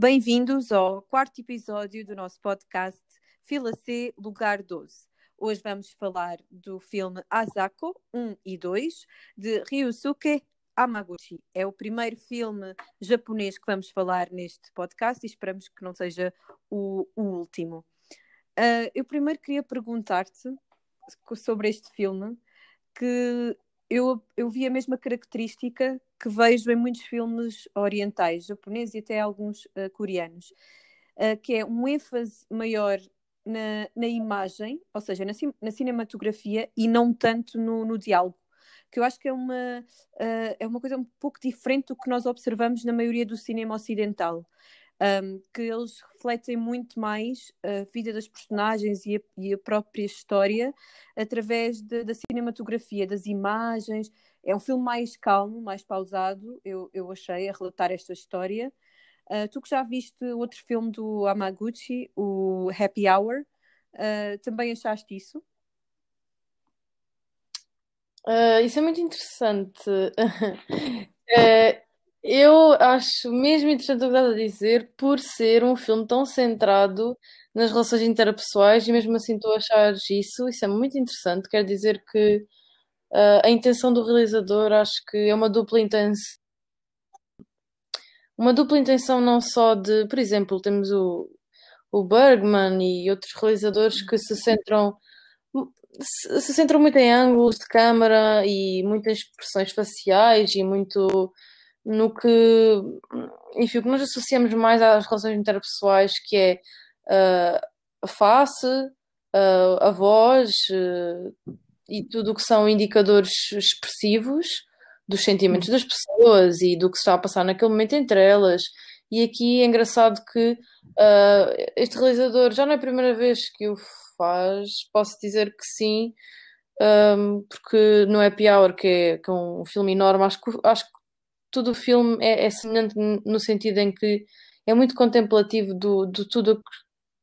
Bem-vindos ao quarto episódio do nosso podcast Fila C, Lugar 12. Hoje vamos falar do filme Asako 1 e 2, de Ryusuke Hamaguchi. É o primeiro filme japonês que vamos falar neste podcast e esperamos que não seja o, o último. Uh, eu primeiro queria perguntar-te sobre este filme, que eu, eu vi a mesma característica que vejo em muitos filmes orientais, japoneses e até alguns uh, coreanos, uh, que é um ênfase maior na, na imagem, ou seja, na, na cinematografia e não tanto no, no, diálogo. Que eu acho que é uma, uh, é uma coisa um pouco diferente do que nós observamos na maioria do cinema ocidental um, que eles refletem muito mais a vida das personagens e a, e a própria história através de, da cinematografia, das imagens. É um filme mais calmo, mais pausado, eu, eu achei, a relatar esta história. Uh, tu que já viste outro filme do Amaguchi, o Happy Hour, uh, também achaste isso? Uh, isso é muito interessante. Eu acho mesmo interessante o que estás a dizer, por ser um filme tão centrado nas relações interpessoais, e mesmo assim tu achares isso, isso é muito interessante. Quer dizer que uh, a intenção do realizador acho que é uma dupla intenção. Uma dupla intenção não só de, por exemplo, temos o, o Bergman e outros realizadores que se centram se, se centram muito em ângulos de câmara e muitas expressões faciais e muito no que, enfim, o que nós associamos mais às relações interpessoais, que é uh, a face, uh, a voz uh, e tudo o que são indicadores expressivos dos sentimentos das pessoas e do que está a passar naquele momento entre elas. E aqui é engraçado que este realizador já não é a primeira vez que o faz, posso dizer que sim, um, porque no Happy Hour, que é, que é um filme enorme, acho que, acho que todo o filme é, é semelhante no sentido em que é muito contemplativo do, de tudo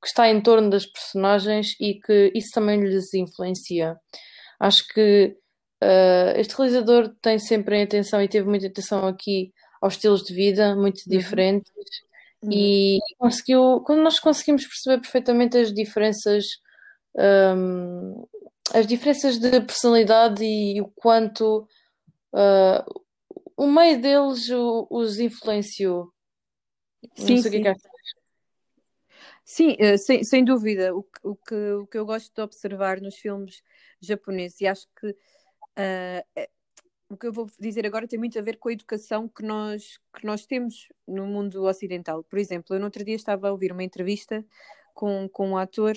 que está em torno das personagens e que isso também lhes influencia. Acho que uh, este realizador tem sempre em atenção e teve muita atenção aqui aos estilos de vida muito uhum. diferentes uhum. e conseguiu, quando nós conseguimos perceber perfeitamente as diferenças um, as diferenças de personalidade e o quanto uh, o meio deles o, os influenciou. Sim, Não sei sim. o que é que. Sim, uh, sem, sem dúvida. O, o, que, o que eu gosto de observar nos filmes japoneses, e acho que uh, o que eu vou dizer agora tem muito a ver com a educação que nós, que nós temos no mundo ocidental. Por exemplo, eu no outro dia estava a ouvir uma entrevista com, com um ator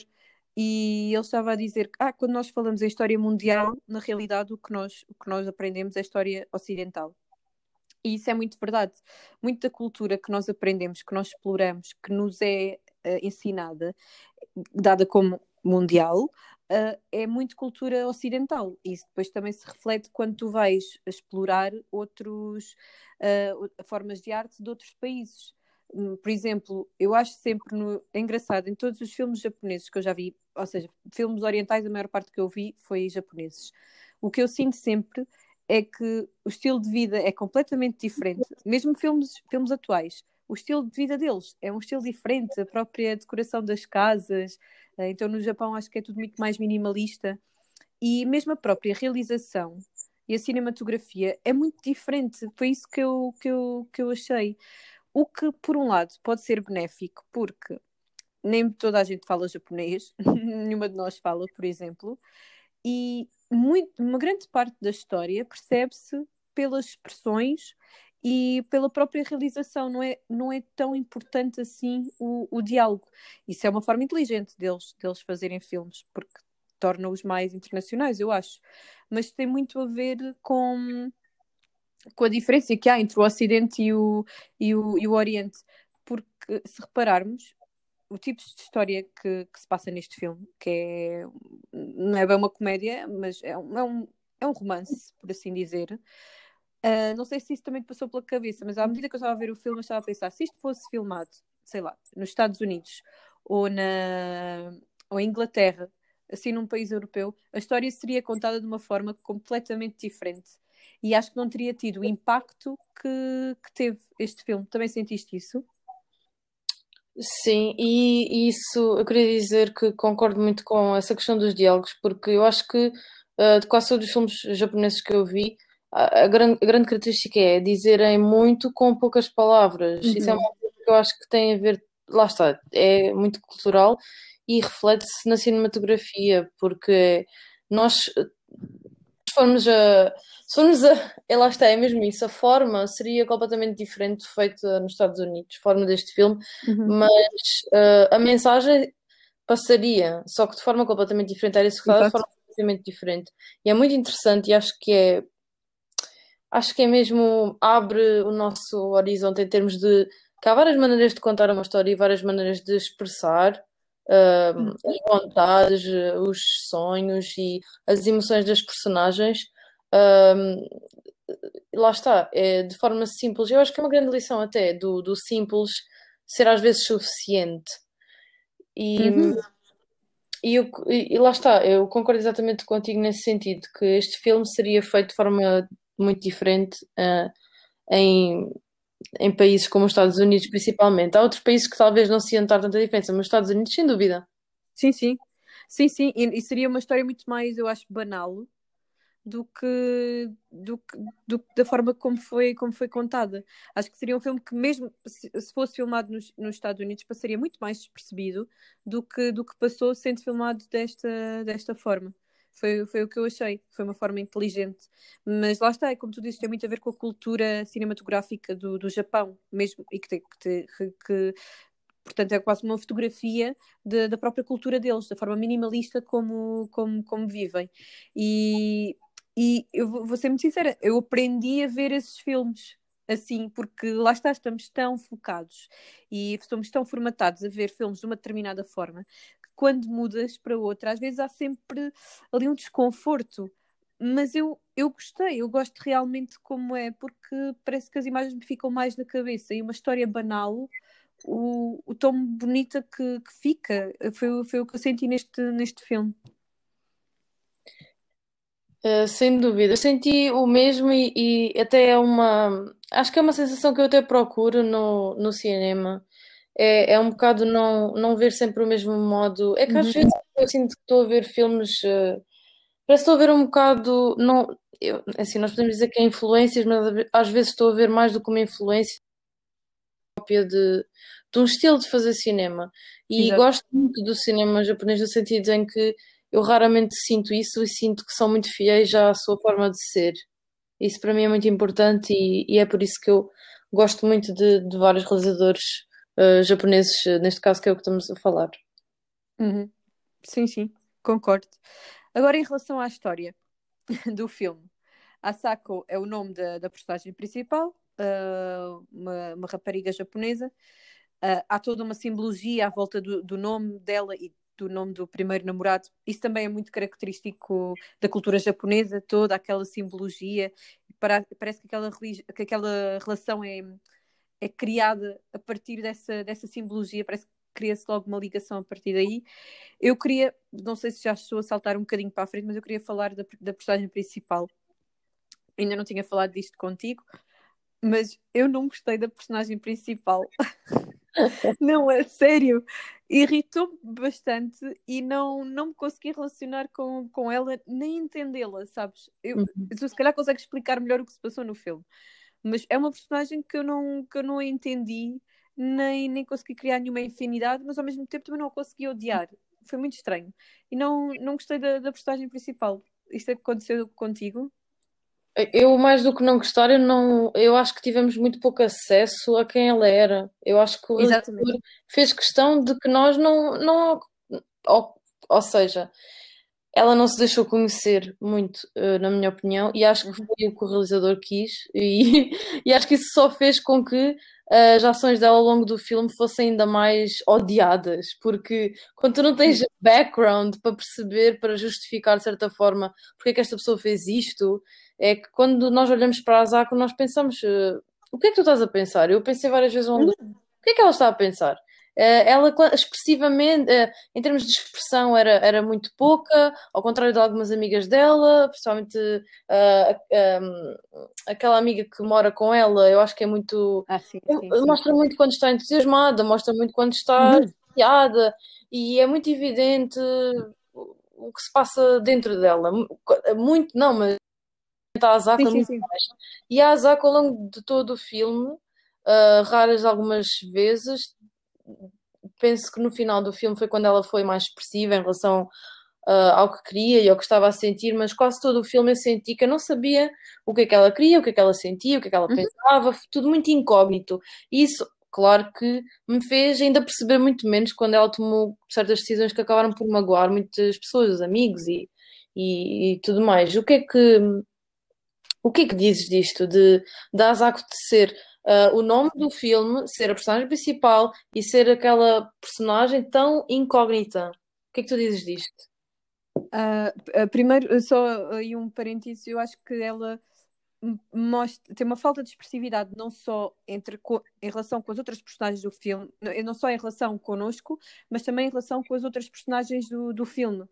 e ele estava a dizer que ah, quando nós falamos em história mundial, na realidade o que nós, o que nós aprendemos é história ocidental. E isso é muito verdade. Muita cultura que nós aprendemos, que nós exploramos, que nos é uh, ensinada, dada como mundial, uh, é muito cultura ocidental. Isso depois também se reflete quando tu vais explorar outros uh, formas de arte de outros países. Um, por exemplo, eu acho sempre no... é engraçado em todos os filmes japoneses que eu já vi, ou seja, filmes orientais, a maior parte que eu vi foi japoneses. O que eu sinto sempre é que o estilo de vida é completamente diferente, mesmo filmes, filmes atuais. O estilo de vida deles é um estilo diferente, a própria decoração das casas. Eh, então, no Japão, acho que é tudo muito mais minimalista. E mesmo a própria realização e a cinematografia é muito diferente. Foi isso que eu, que eu, que eu achei. O que, por um lado, pode ser benéfico, porque nem toda a gente fala japonês, nenhuma de nós fala, por exemplo, e muito, uma grande parte da história percebe-se pelas expressões e pela própria realização, não é, não é tão importante assim o, o diálogo. Isso é uma forma inteligente deles, deles fazerem filmes, porque torna-os mais internacionais, eu acho. Mas tem muito a ver com, com a diferença que há entre o Ocidente e o, e o, e o Oriente. Porque, se repararmos, o tipo de história que, que, se passa neste filme, que é não é bem uma comédia, mas é um, é um, é um romance, por assim dizer. Uh, não sei se isso também te passou pela cabeça, mas à medida que eu estava a ver o filme, eu estava a pensar: se isto fosse filmado, sei lá, nos Estados Unidos ou na ou em Inglaterra, assim num país europeu, a história seria contada de uma forma completamente diferente. E acho que não teria tido o impacto que, que teve este filme. Também sentiste isso? Sim, e isso eu queria dizer que concordo muito com essa questão dos diálogos, porque eu acho que uh, de quase todos os filmes japoneses que eu vi, a, a, grande, a grande característica é dizerem muito com poucas palavras. Uhum. Isso é uma coisa que eu acho que tem a ver, lá está, é muito cultural e reflete-se na cinematografia, porque nós se formos a. Se formos a. É, lá está, é mesmo isso. A forma seria completamente diferente feita nos Estados Unidos, a forma deste filme, uhum. mas uh, a mensagem passaria, só que de forma completamente diferente. Era executada de forma completamente diferente. E é muito interessante e acho que é. Acho que é mesmo. abre o nosso horizonte em termos de. que há várias maneiras de contar uma história e várias maneiras de expressar uh, as vontades, os sonhos e as emoções das personagens. Um, lá está, é de forma simples. Eu acho que é uma grande lição até do, do simples ser às vezes suficiente. E, uhum. e, eu, e, lá está, eu concordo exatamente contigo nesse sentido, que este filme seria feito de forma muito diferente uh, em em países como os Estados Unidos, principalmente. Há outros países que talvez não se notar tanta diferença, mas os Estados Unidos, sem dúvida. Sim, sim. Sim, sim. E, e, seria uma história muito mais, eu acho, banal do que, do que do, da forma como foi, como foi contada. Acho que seria um filme que, mesmo se, se fosse filmado nos, nos, Estados Unidos, passaria muito mais despercebido do que, do que passou sendo filmado desta, desta forma. Foi, foi o que eu achei. Foi uma forma inteligente. Mas lá está, como tu dizes, tem muito a ver com a cultura cinematográfica do, do Japão, mesmo, e que, te, que, te, que, que portanto é quase uma fotografia de, da própria cultura deles, da forma minimalista como, como, como vivem. E, e eu vou ser muito sincera, eu aprendi a ver esses filmes assim, porque lá está, estamos tão focados e estamos tão formatados a ver filmes de uma determinada forma quando mudas para outra, às vezes há sempre ali um desconforto. Mas eu, eu gostei, eu gosto realmente como é, porque parece que as imagens me ficam mais na cabeça e uma história banal, o, o tão bonita que, que fica, foi, foi o que eu senti neste, neste filme. Uh, sem dúvida, eu senti o mesmo e, e, até é uma. Acho que é uma sensação que eu até procuro no, no cinema é, é um bocado não, não ver sempre o mesmo modo. É que às uhum. vezes eu sinto que estou a ver filmes. Uh, parece que estou a ver um bocado. Não, eu, assim, nós podemos dizer que é influências, mas às vezes estou a ver mais do que uma influência de, de um estilo de fazer cinema. E Exato. gosto muito do cinema japonês no sentido em que eu raramente sinto isso e sinto que são muito fiéis à sua forma de ser. Isso para mim é muito importante e, e é por isso que eu gosto muito de, de vários realizadores uh, japoneses, eh, neste caso, que é o que estamos a falar. Uhum. Sim, sim, concordo. Agora, em relação à história do filme, Asako é o nome da, da personagem principal, uh, uma, uma, rapariga japonesa. Uh, há toda uma simbologia à volta do, do, nome dela e do nome do primeiro namorado. Isso também é muito característico da cultura japonesa, toda aquela simbologia. Parece que aquela, que aquela relação é é criada a partir dessa, dessa simbologia, parece que cria-se logo uma ligação a partir daí. Eu queria, não sei se já estou a saltar um bocadinho para a frente, mas eu queria falar da, da personagem principal. Ainda não tinha falado disto contigo, mas eu não gostei da personagem principal. não, é sério. Irritou-me bastante e não, não me consegui relacionar com, com ela, nem entendê-la, sabes? Eu, uhum. Tu se calhar consegues explicar melhor o que se passou no filme. Mas é uma personagem que eu não, que eu não entendi, nem, nem consegui criar nenhuma afinidade, mas ao mesmo tempo também não a consegui odiar. Foi muito estranho. E não, não gostei da, da personagem principal. Isto é que aconteceu contigo? Eu, mais do que não gostar, eu, não, eu acho que tivemos muito pouco acesso a quem ela era. Eu acho que o fez questão de que nós não. não ou, ou seja, ela não se deixou conhecer muito, uh, na minha opinião, e acho que uhum. foi o que o realizador quis, e, e acho que isso só fez com que uh, as ações dela ao longo do filme fossem ainda mais odiadas, porque quando tu não tens background para perceber, para justificar de certa forma porque é que esta pessoa fez isto, é que quando nós olhamos para a Zako, nós pensamos: uh, o que é que tu estás a pensar? Eu pensei várias vezes: onde, o que é que ela está a pensar? Eh, ela expressivamente, eh, em termos de expressão, era, era muito pouca, ao contrário de algumas amigas dela, principalmente uh, aquela amiga que mora com ela, eu acho que é muito. Ah, sim, sim, sim. Mostra muito quando está entusiasmada, mostra muito quando está uhum. e é muito evidente o que se passa dentro dela. Muito, não, mas a sim, sim. E a Azako, ao longo de todo o filme, uh, raras algumas vezes, penso que no final do filme foi quando ela foi mais expressiva em relação uh, ao que queria e ao que estava a sentir, mas quase todo o filme eu senti que eu não sabia o que é que ela queria, o que é que ela sentia, o que é que ela uhum. pensava, tudo muito incógnito. E isso, claro que me fez ainda perceber muito menos quando ela tomou certas decisões que acabaram por magoar muitas pessoas, os amigos e, e, e tudo mais. O que é que o que é que dizes disto de, Asako de ser uh, o nome do filme, ser a personagem principal e ser aquela personagem tão incógnita. O que é que tu dizes disto? Uh, primeiro, só aí um parênteses, eu acho que ela mostra, tem uma falta de expressividade não só entre, em relação com as outras personagens do filme, não só em relação connosco, mas também em relação com as outras personagens do, do filme.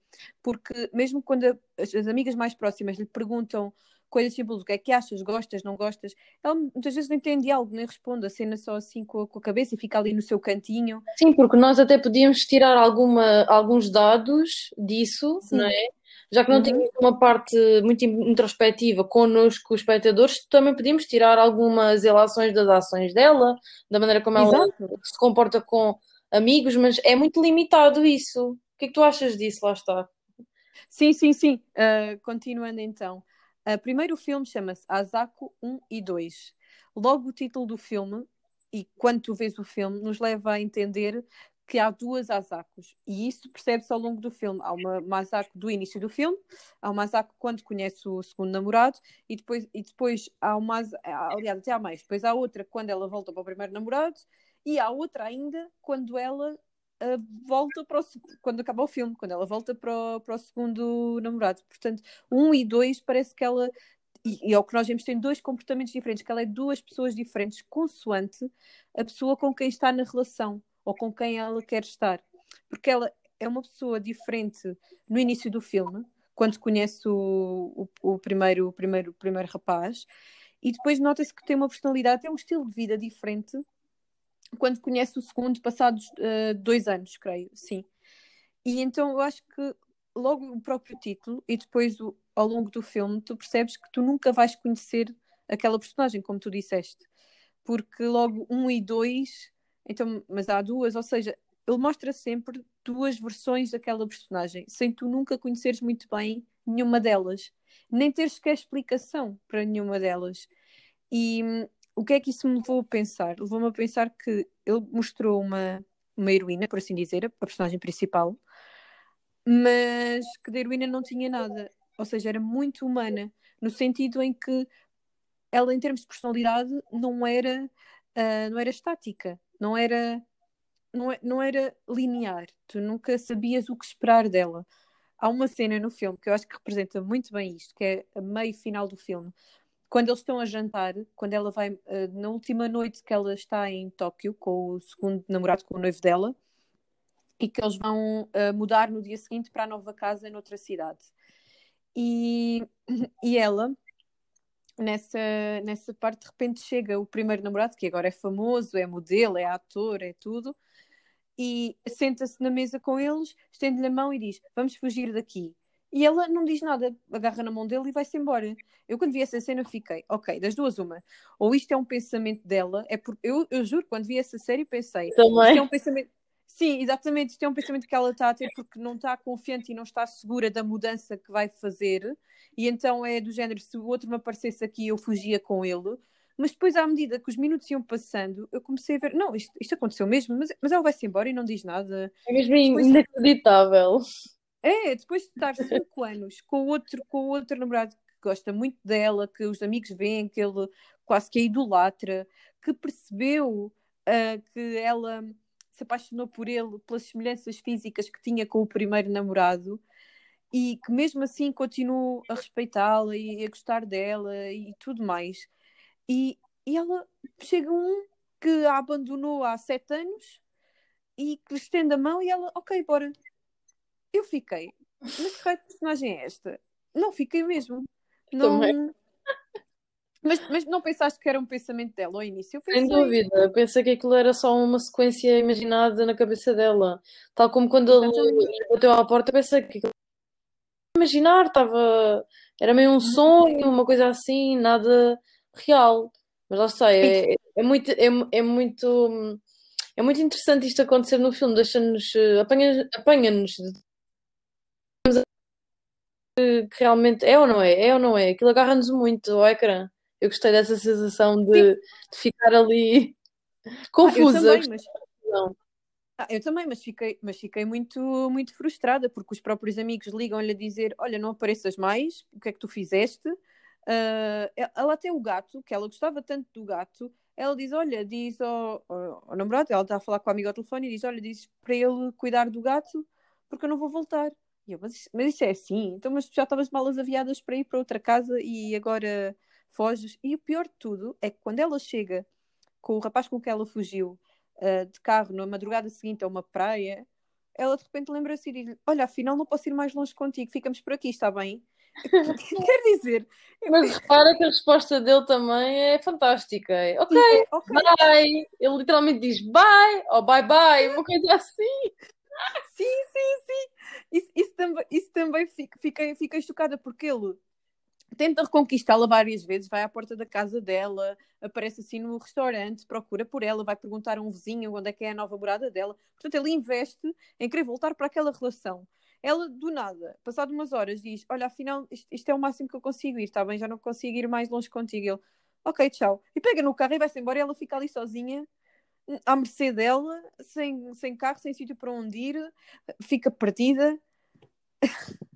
Porque mesmo quando a, as, as amigas mais próximas lhe perguntam coisas simples, o que é que achas, gostas, não gostas. Ela muitas vezes não tem diálogo, nem responde, a cena só assim com a, com a, cabeça e fica ali no seu cantinho. Sim, porque nós até podíamos tirar alguma, alguns dados disso, Sim. não é? Já que não uhum. tínhamos uma parte muito introspectiva connosco, os espectadores, também podíamos tirar algumas relações das ações dela, da maneira como ela Exato. se comporta com amigos, mas é muito limitado isso. O que é que tu achas disso? Lá está. Sim, sim, sim. Uh, continuando então. Uh, primeiro o filme chama-se Asako 1 e 2. Logo o título do filme, e quando tu vês o filme, nos leva a entender que há duas Asakos. E isso percebe-se ao longo do filme. Há uma, uma Asako do início do filme, há uma Asako quando conhece o segundo namorado, e depois, e depois há uma. Aliás, até há mais. Depois há outra quando ela volta para o primeiro namorado, e há outra ainda quando ela uh, volta para o, quando acaba o filme, quando ela volta para o, para o segundo namorado. Portanto, um e dois parece que ela e, e ao que nós vemos tem dois comportamentos diferentes, que ela é duas pessoas diferentes, consoante a pessoa com quem está na relação ou com quem ela quer estar. Porque ela é uma pessoa diferente no início do filme, quando conhece o, o, o primeiro, o primeiro, o primeiro rapaz, e depois nota-se que tem uma personalidade, tem um estilo de vida diferente quando conhece o segundo, passados uh, dois anos, creio, sim. E então eu acho que logo o próprio título e depois o, ao longo do filme tu percebes que tu nunca vais conhecer aquela personagem, como tu disseste. Porque logo um e dois, então, mas há duas, ou seja, ele mostra sempre duas versões daquela personagem, sem tu nunca conheceres muito bem nenhuma delas, nem teres sequer explicação para nenhuma delas. E hum, o que é que isso me levou a pensar? Levou-me a pensar que ele mostrou uma, uma heroína, por assim dizer, a personagem principal, mas que da heroína não tinha nada. Ou seja, era muito humana, no sentido em que ela, em termos de personalidade, não era, uh, não era estática, não era, não, é, não era linear. Tu nunca sabias o que esperar dela. Há uma cena no filme que eu acho que representa muito bem isto, que é a meio final do filme, quando eles estão a jantar, quando ela vai, uh, na última noite que ela está em Tóquio com o segundo namorado, com o noivo dela, e que eles vão uh, mudar no dia seguinte para a nova casa noutra cidade. E, e ela, nessa, nessa parte, de repente chega o primeiro namorado, que agora é famoso, é modelo, é ator, é tudo, e senta-se na mesa com eles, estende-lhe a mão e diz: Vamos fugir daqui. E ela não diz nada, agarra na mão dele e vai-se embora. Eu, quando vi essa cena, fiquei, ok, das duas, uma. Ou isto é um pensamento dela, é por... eu, eu juro, quando vi essa série, pensei, Também. isto é um pensamento. Sim, exatamente, isto é um pensamento que ela está a ter porque não está confiante e não está segura da mudança que vai fazer. E então é do género: se o outro me aparecesse aqui, eu fugia com ele. Mas depois, à medida que os minutos iam passando, eu comecei a ver: não, isto, isto aconteceu mesmo, mas, mas ela vai-se embora e não diz nada. É mesmo depois... inacreditável. É, depois de estar cinco anos com outro, com outro namorado que gosta muito dela, que os amigos veem, que ele quase que a idolatra, que percebeu uh, que ela se apaixonou por ele pelas semelhanças físicas que tinha com o primeiro namorado e que mesmo assim continuou a respeitá-la e a gostar dela e tudo mais. E, e ela chega um que a abandonou há sete anos e que lhe estende a mão e ela, ok, bora. Eu fiquei. Mas que raio de personagem é esta? Não fiquei mesmo. Não... Também. Mas, mas não pensaste que era um pensamento dela ao início? Sem dúvida, eu pensei que aquilo era só uma sequência imaginada na cabeça dela. Tal como quando ele bateu à porta, pensei que aquilo imaginar, estava. Era meio um sonho, uma coisa assim, nada real. Mas lá está, é, é muito, é, é muito, é muito interessante isto acontecer no filme, deixa-nos, eh, apanha- apanha-nos de que realmente é ou não é, é ou não é, aquilo agarra-nos muito ao ecrã. Eu gostei dessa sensação de, de ficar ali Ah, eu confusa. também, mas, ah, eu também, mas fiquei, mas fiquei muito, muito frustrada porque os próprios amigos ligam-lhe a dizer: Olha, não apareças mais, o que é que tu fizeste? Ah, ela até o gato, que ela gostava tanto do gato, ela diz: Olha, diz ao, ao, ao namorado, ela está a falar com a amiga ao telefone e diz: Olha, diz para ele cuidar do gato porque eu não vou voltar. E eu, mas, isso- mas isso é assim? Então, mas tu já estavas malas aviadas para ir para outra casa e agora foges. E o pior de tudo é que quando ela chega com o rapaz com que ela fugiu uh, de carro na madrugada seguinte a uma praia, ela de repente lembra-se e diz: Olha, afinal não posso ir mais longe contigo, ficamos por aqui, está bem? Quer dizer, Mas repara que a resposta dele também é fantástica. É, ok, é, ok, bye. Ele literalmente diz bye ou bye bye, uma coisa assim. sim, sim, sim. Também, fiquei, fiquei chocada porque ele tenta reconquistá-la várias vezes, vai à porta da casa dela, aparece assim no restaurante, procura por ela, vai perguntar a um vizinho onde é que é a nova morada dela. Portanto, ele investe em querer voltar para aquela relação. Ela, do nada, passado umas horas, diz: Olha, afinal, isto, isto é o máximo que eu consigo ir, está bem? Já não consigo ir mais longe contigo. Ele, ok, tchau. E pega no carro e vai-se embora e ela fica ali sozinha, à mercê dela, sem, sem carro, sem sítio para onde ir, fica perdida.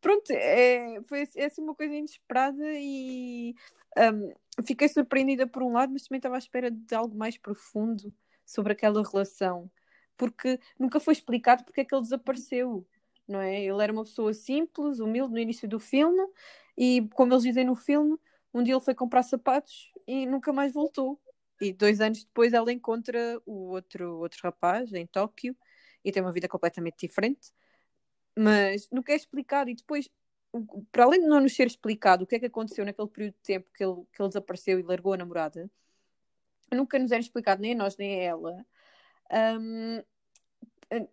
Pronto, é, foi é assim uma coisa inesperada e um, fiquei surpreendida por um lado, mas também estava à espera de algo mais profundo sobre aquela relação, porque nunca foi explicado porque é que ele desapareceu, não é? Ele era uma pessoa simples, humilde no início do filme, e como eles dizem no filme, um dia ele foi comprar sapatos e nunca mais voltou. E dois anos depois ela encontra o outro, outro rapaz em Tóquio e tem uma vida completamente diferente mas nunca é explicado. E depois, para além de não nos ser explicado o que é que aconteceu naquele período de tempo que ele, que ele desapareceu e largou a namorada, nunca nos era explicado nem a nós nem a ela. Hum,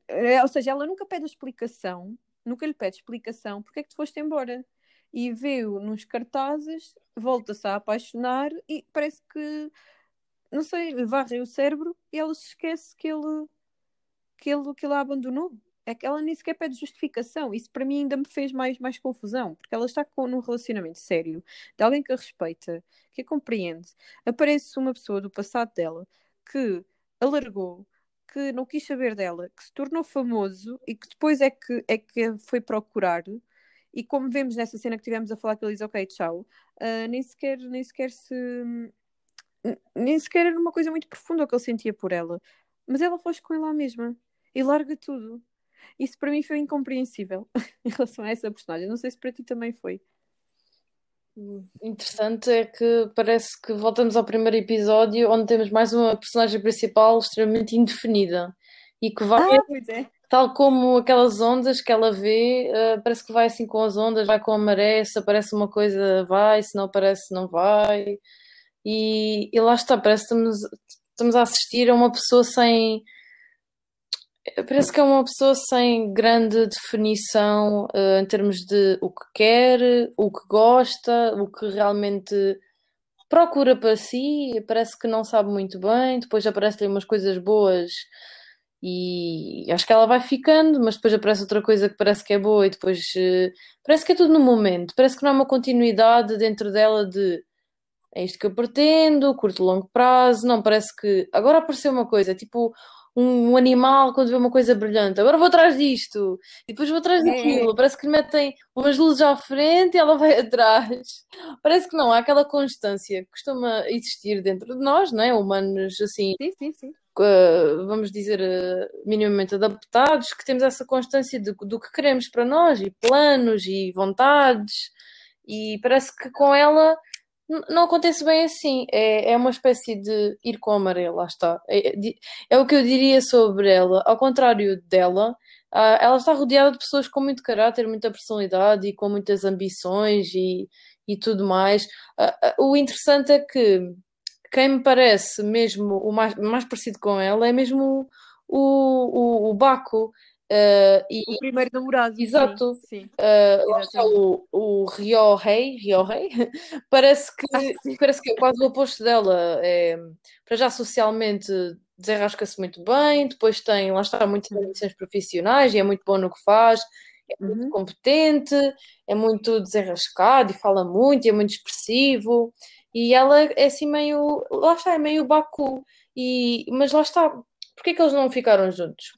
eh, ou seja, ela nunca pede explicação, nunca lhe pede explicação porque é que tu foste embora. E vê-o nos cartazes, volta-se a apaixonar e parece que, não sei, varre o cérebro e ela se esquece que ele, que ele, que ele a abandonou ela nem sequer pede justificação. Isso para mim ainda me fez mais, mais confusão, porque ela está com, num relacionamento sério, de alguém que a respeita, que a compreende. Aparece uma pessoa do passado dela que a largou, que não quis saber dela, que se tornou famoso e que depois é que, é que foi procurar. E como vemos nessa cena que tivemos a falar que ele diz ok, tchau, uh, nem sequer, nem sequer se. Nem sequer era uma coisa muito profunda o que ele sentia por ela. Mas ela foge com ele à mesma e larga tudo. Isso para mim foi incompreensível em relação a essa personagem. Não sei se para ti também foi. Interessante é que parece que voltamos ao primeiro episódio onde temos mais uma personagem principal extremamente indefinida e que vai, Ah, é. tal como aquelas ondas que ela vê, uh, parece que vai assim com as ondas, vai com a maré, se aparece uma coisa vai, se não aparece não vai. E, e lá está, parece que estamos, estamos a assistir a uma pessoa sem Parece que é uma pessoa sem grande definição uh, em termos de o que quer, o que gosta, o que realmente procura para si. Parece que não sabe muito bem. Depois aparecem umas coisas boas e acho que ela vai ficando, mas depois aparece outra coisa que parece que é boa e depois uh, parece que é tudo no momento. Parece que não há uma continuidade dentro dela de é isto que eu pretendo, curto e longo prazo. Não, parece que agora apareceu uma coisa, tipo um animal quando vê uma coisa brilhante, agora vou atrás disto, e depois vou atrás daquilo. É. Parece que lhe metem umas luzes à frente e ela vai atrás. Parece que não há aquela constância que costuma existir dentro de nós, não é? Humanos assim, sim, sim, sim. Uh, vamos dizer, uh, minimamente adaptados, que temos essa constância de, do que queremos para nós, e planos e vontades, e parece que com ela não acontece bem assim. É, é uma espécie de ir com a maré, lá está. É, é, o que eu diria sobre ela. Ao contrário dela, ah, ela está rodeada de pessoas com muito caráter, muita personalidade e com muitas ambições e, e tudo mais. Ah, ah, o interessante é que quem me parece mesmo o mais, mais parecido com ela é mesmo o, o, o Baco. Uh, e, o primeiro namorado. Exato. Sim, sim. Uh, lá está o, o Ryohei, Ryohei parece que ah, parece que é quase o oposto dela. É, para já socialmente desenrasca-se muito bem, depois tem, lá está, muitas ambições profissionais e é muito bom no que faz, é muito uhum. competente, é muito desenrascado e fala muito e é muito expressivo. E ela é assim meio, lá está, é meio Baku. E, mas lá está, porquê que eles não ficaram juntos?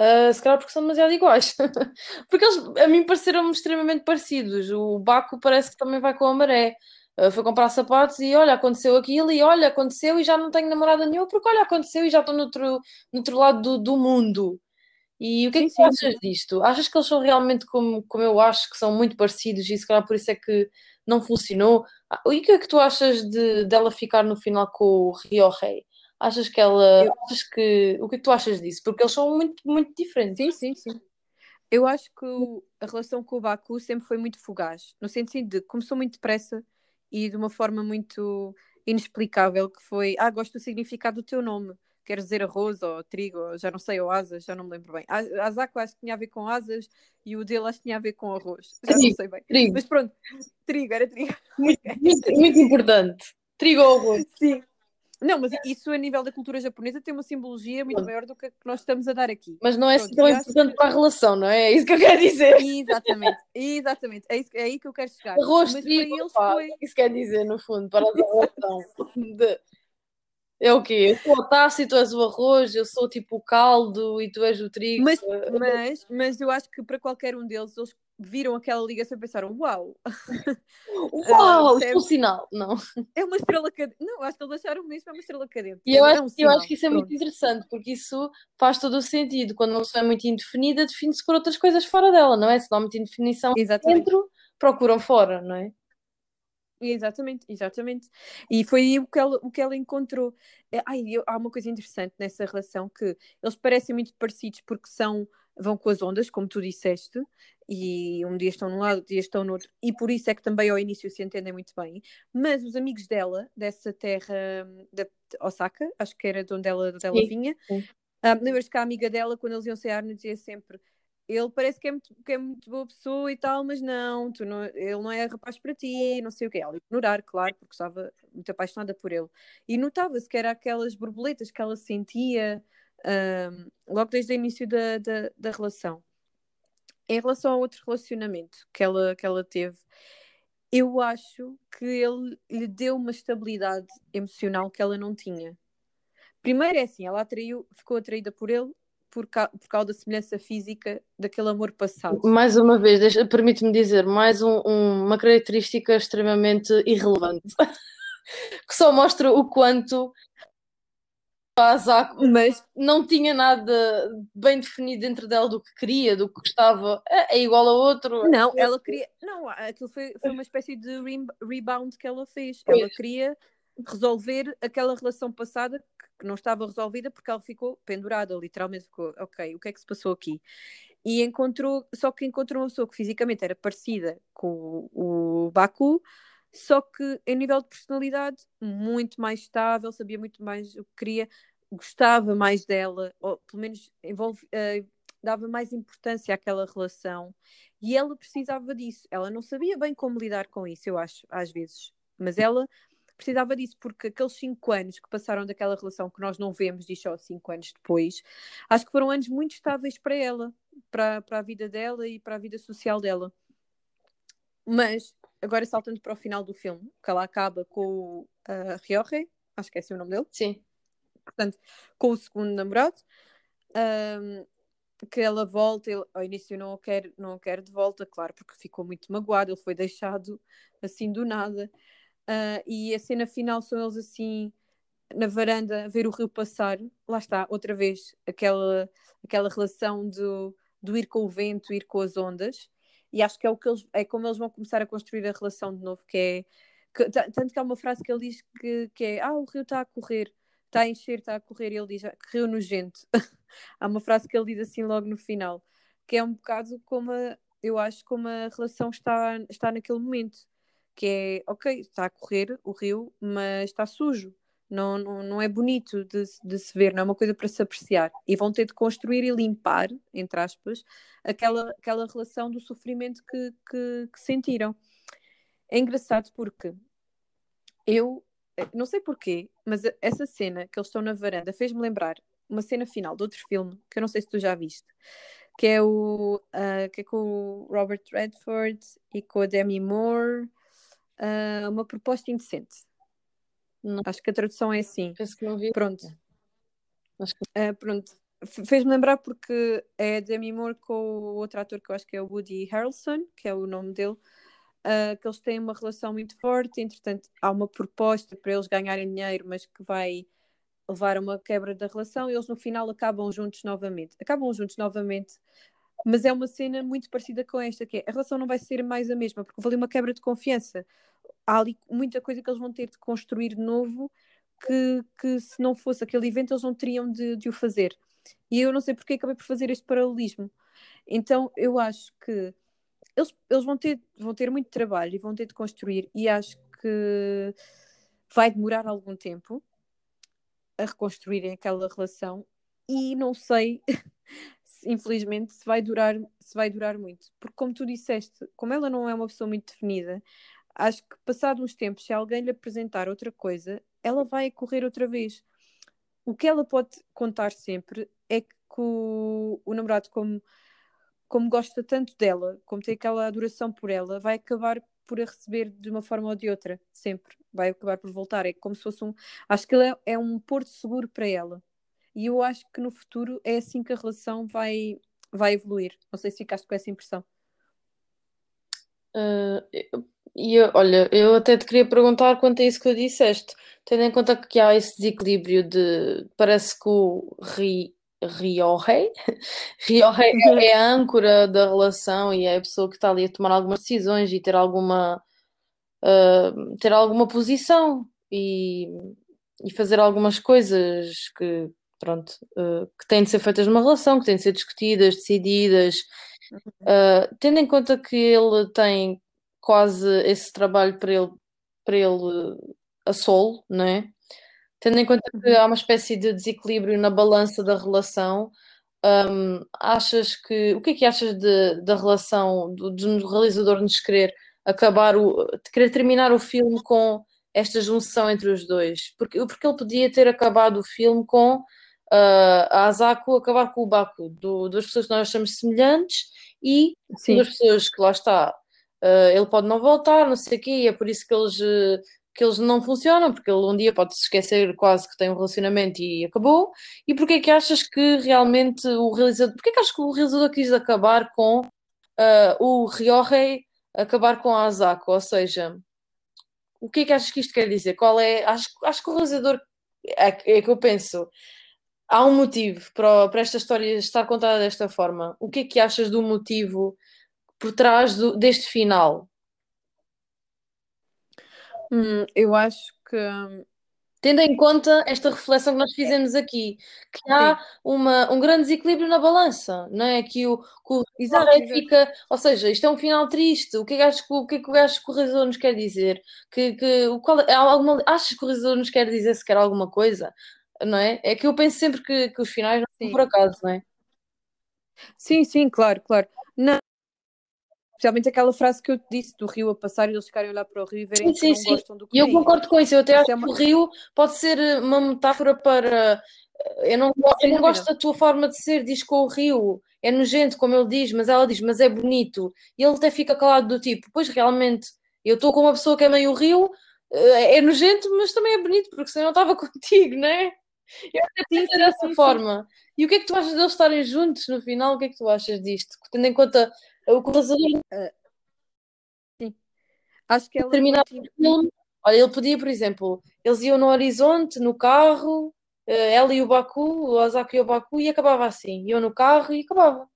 Uh, se calhar porque são demasiado iguais. porque eles, a mim, pareceram-me extremamente parecidos. O Baco parece que também vai com a maré. Uh, foi comprar sapatos e olha, aconteceu aquilo, e olha, aconteceu e já não tenho namorada nenhuma, porque olha, aconteceu e já estou no outro, no outro lado do, do mundo. E o que é que tu achas disto? Achas que eles são realmente como, como eu acho, que são muito parecidos e se calhar por isso é que não funcionou? Ah, e o que é que tu achas de, dela ficar no final com o Rio Rei? Achas que ela. Eu... Achas que. O que é que tu achas disso? Porque eles são muito, muito diferentes. Sim, sim, sim. Eu acho que a relação com o Baku sempre foi muito fugaz, no sentido de começou muito depressa e de uma forma muito inexplicável, que foi, ah, gosto do significado do teu nome, quero dizer arroz ou trigo, ou já não sei, ou asas, já não me lembro bem. A Zaco acho que tinha a ver com asas e o dele acho que tinha a ver com arroz, já trigo, não sei bem. Trigo. Mas pronto, trigo, era trigo. Muito, muito, muito importante. Trigo ou arroz. Sim. Não, mas isso a nível da cultura japonesa tem uma simbologia muito maior do que a que nós estamos a dar aqui. Mas não é Pronto, tão importante que... para a relação, não é? É isso que eu quero dizer. Exatamente, exatamente. É, isso, é aí que eu quero chegar. Arroz mas trigo, para eles foi... Isso quer dizer, no fundo, para a relação. de... É o quê? Eu sou o taça e tu és o arroz, eu sou tipo o caldo e tu és o trigo. Mas, mas, mas eu acho que para qualquer um deles, eles viram aquela ligação e pensaram: Uau! Uau! uh, é um sinal, não. É uma estrela cadente. Não, acho que eles acharam mesmo é uma estrela cadente. E eu, é acho, um eu acho que isso é Pronto. muito interessante, porque isso faz todo o sentido. Quando uma pessoa é muito indefinida, define-se por outras coisas fora dela, não é? Se não há muita indefinição Exatamente. dentro, procuram fora, não é? Exatamente, exatamente. E foi aí o que ela, o que ela encontrou. É, ai, eu, há uma coisa interessante nessa relação que eles parecem muito parecidos porque são vão com as ondas, como tu disseste, e um dia estão num lado, outro dia estão no outro, e por isso é que também ao início se entendem muito bem. Mas os amigos dela, dessa terra da Osaka, acho que era de onde ela, de ela vinha, um, ah, lembras que a amiga dela, quando eles iam sair, nos dizia sempre ele parece que é, muito, que é muito boa pessoa e tal, mas não, tu não, ele não é rapaz para ti, não sei o que. Ela ignorar, claro, porque estava muito apaixonada por ele. E notava-se que era aquelas borboletas que ela sentia logo desde o início da, da, da relação. Em relação a outro relacionamento que ela, que ela teve, eu acho que ele lhe deu uma estabilidade emocional que ela não tinha. Primeiro é assim, ela atraiu, ficou atraída por ele por, ca por causa da semelhança física daquele amor passado. Mais uma vez, permite-me dizer, mais um, um, uma característica extremamente irrelevante, que só mostra o quanto Zaco mas não tinha nada bem definido dentro dela do que queria, do que gostava. É, é igual a outro. Não, ela queria. Não, aquilo foi, foi uma espécie de rebound que ela fez. Ela queria resolver aquela relação passada que não estava resolvida porque ela ficou pendurada, literalmente ficou, ok, o que é que se passou aqui? E encontrou, só que encontrou uma pessoa que fisicamente era parecida com o, o Baku, só que em nível de personalidade muito mais estável, sabia muito mais o que queria, gostava mais dela, ou pelo menos envolve, uh, dava mais importância àquela relação e ela precisava disso. Ela não sabia bem como lidar com isso, eu acho, às vezes, mas ela precisava disso porque aqueles cinco anos que passaram daquela relação que nós não vemos, diz só cinco anos depois, acho que foram anos muito estáveis para ela, para, para a vida dela e para a vida social dela. Mas agora saltando para o final do filme, que ela acaba com o uh, acho que é esse o nome dele. Sim. Portanto, com o segundo namorado, um, que ela volta, ele, ao início não o, quer, não o quer de volta, claro, porque ficou muito magoado, ele foi deixado assim do nada. Uh, e a cena final são eles assim na varanda a ver o rio passar. Lá está, outra vez, aquela, aquela relação do, do ir com o vento, ir com as ondas e acho que é o que eles, é como eles vão começar a construir a relação de novo, que é Que, tanto que há uma frase que ele diz que, que é: Ah, o rio está a correr, está a encher, está a correr. E ele diz: Rio nojento. há uma frase que ele diz assim logo no final, que é um bocado como a, eu acho como a relação está, está naquele momento. Que é, ok, está a correr o rio, mas está sujo não, não, não é bonito de, de, se ver, não é uma coisa para se apreciar. E vão ter de construir e limpar, entre aspas, aquela, aquela relação do sofrimento que, que, que sentiram. É engraçado porque eu não sei porquê, mas essa cena que eles estão na varanda fez-me lembrar uma cena final de outro filme que eu não sei se tu já viste, que é o uh, que é com o Robert Redford e com a Demi Moore, uh, uma proposta indecente. Não. Acho que a tradução é assim. Penso que não vi. Pronto. Acho que... Uh, pronto. Fez-me lembrar porque é Demi Moore com o outro ator que eu acho que é o Woody Harrelson, que é o nome dele, uh, que eles têm uma relação muito forte. Entretanto, há uma proposta para eles ganharem dinheiro, mas que vai levar a uma quebra da relação e eles no final acabam juntos novamente. Acabam juntos novamente, mas é uma cena muito parecida com esta, que é a relação não vai ser mais a mesma, porque houve uma quebra de confiança há ali muita coisa que eles vão ter de construir de novo que, que se não fosse aquele evento eles não teriam de, de o fazer. E eu não sei porque acabei por fazer este paralelismo. Então eu acho que eles, eles vão, ter, vão ter muito trabalho e vão ter de construir, e acho que vai demorar algum tempo a reconstruírem aquela relação e não sei infelizmente se vai durar se vai durar muito porque como tu disseste como ela não é uma pessoa muito definida acho que passado uns tempos, se alguém lhe apresentar outra coisa, ela vai correr outra vez. O que ela pode contar sempre é que o, o namorado, como, como gosta tanto dela, como tem aquela adoração por ela, vai acabar por a receber de uma forma ou de outra, sempre. Vai acabar por voltar. É como se fosse um. Acho que ele é, é um porto seguro para ela. E eu acho que no futuro é assim que a relação vai, vai evoluir. Não sei se ficaste com essa impressão. Uh, e olha, eu até te queria perguntar quanto a isso que tu disseste, tendo em conta que há esse desequilíbrio de parece que o Ri, Ryohei, Ryohei é a âncora da relação e é a pessoa que está ali a tomar algumas decisões e ter alguma uh, ter alguma posição e, e fazer algumas coisas que pronto, uh, que têm de ser feitas numa relação, que têm de ser discutidas, decididas, uh, tendo em conta que ele tem quase esse trabalho para ele, para ele a solo, não é? Tendo em conta que há uma espécie de desequilíbrio na balança da relação, um, achas que. O que é que achas de, da relação do, do realizador nos querer acabar o. de querer terminar o filme com esta junção entre os dois? Porque, porque ele podia ter acabado o filme com uh, a Asako acabar com o Baku, do, duas pessoas que nós achamos semelhantes e Sim. duas pessoas que lá está uh, ele pode não voltar, não sei o quê, e é por isso que eles, uh, que eles não funcionam, porque ele um dia pode se esquecer quase que tem um relacionamento e acabou. E porquê é que achas que realmente o realizador, porquê é que achas que o realizador quis acabar com uh, o Ryohei acabar com a Asako? Ou seja, o que é que achas que isto quer dizer? Qual é? Acho, acho que o realizador é, é que eu penso. Há um motivo para, para esta história estar contada desta forma. O que é que achas do motivo por trás do, deste final? Hum, eu acho que. Tendo em conta esta reflexão que nós fizemos aqui, que há uma, um grande desequilíbrio na balança, não é? Que o, que o exato, fica, ou seja, isto é um final triste. O que é que que o, que, é que, o que o realizador nos quer dizer? Que, que, o qual, há alguma, achas que o realizador nos quer dizer se quer alguma coisa? Não é? É que eu penso sempre que, que os finais não são por acaso, não é? Sim, sim, claro, claro. Especialmente aquela frase que eu te disse do rio a passar e eles ficarem a olhar para o rio e verem sim, que sim, não gostam do que E eu concordo com isso. Eu até acho é uma... que o rio pode ser eh, uma metáfora para. Eh, eu não, eu não gosto da tua forma de ser, diz com o rio. É nojento, como ele diz, mas ela diz, mas é bonito. E ele até fica calado do tipo, pois realmente, eu estou com uma pessoa que é meio rio, eh, é nojento, mas também é bonito, porque senão eu estava contigo, não é? Eu até penso dessa sim, forma. Sim. E o que é que tu achas deles estarem juntos no final? O que é que tu achas disto? Tendo em conta o realizador. Uh, sim. Acho que ela. Terminar o filme. Olha, ele podia, por exemplo, eles iam no horizonte, no carro, uh, ela e o Baku, o Ozaki e o Baku, e acabava assim. Iam no carro e acabava.